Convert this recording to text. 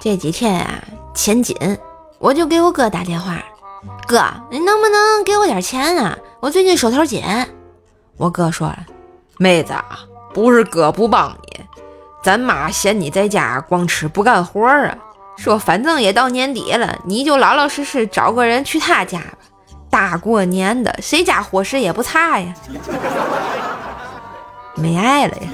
这几天啊，钱紧。我就给我哥打电话：‘哥，你能不能给我点钱啊？’我最近手头紧，我哥说了：‘妹子啊，不是哥不帮你，咱妈嫌你在家光吃不干活啊。’说反正也到年底了，你就老老实实找个人去他家吧。大过年的，谁家伙食也不差呀，没爱了呀。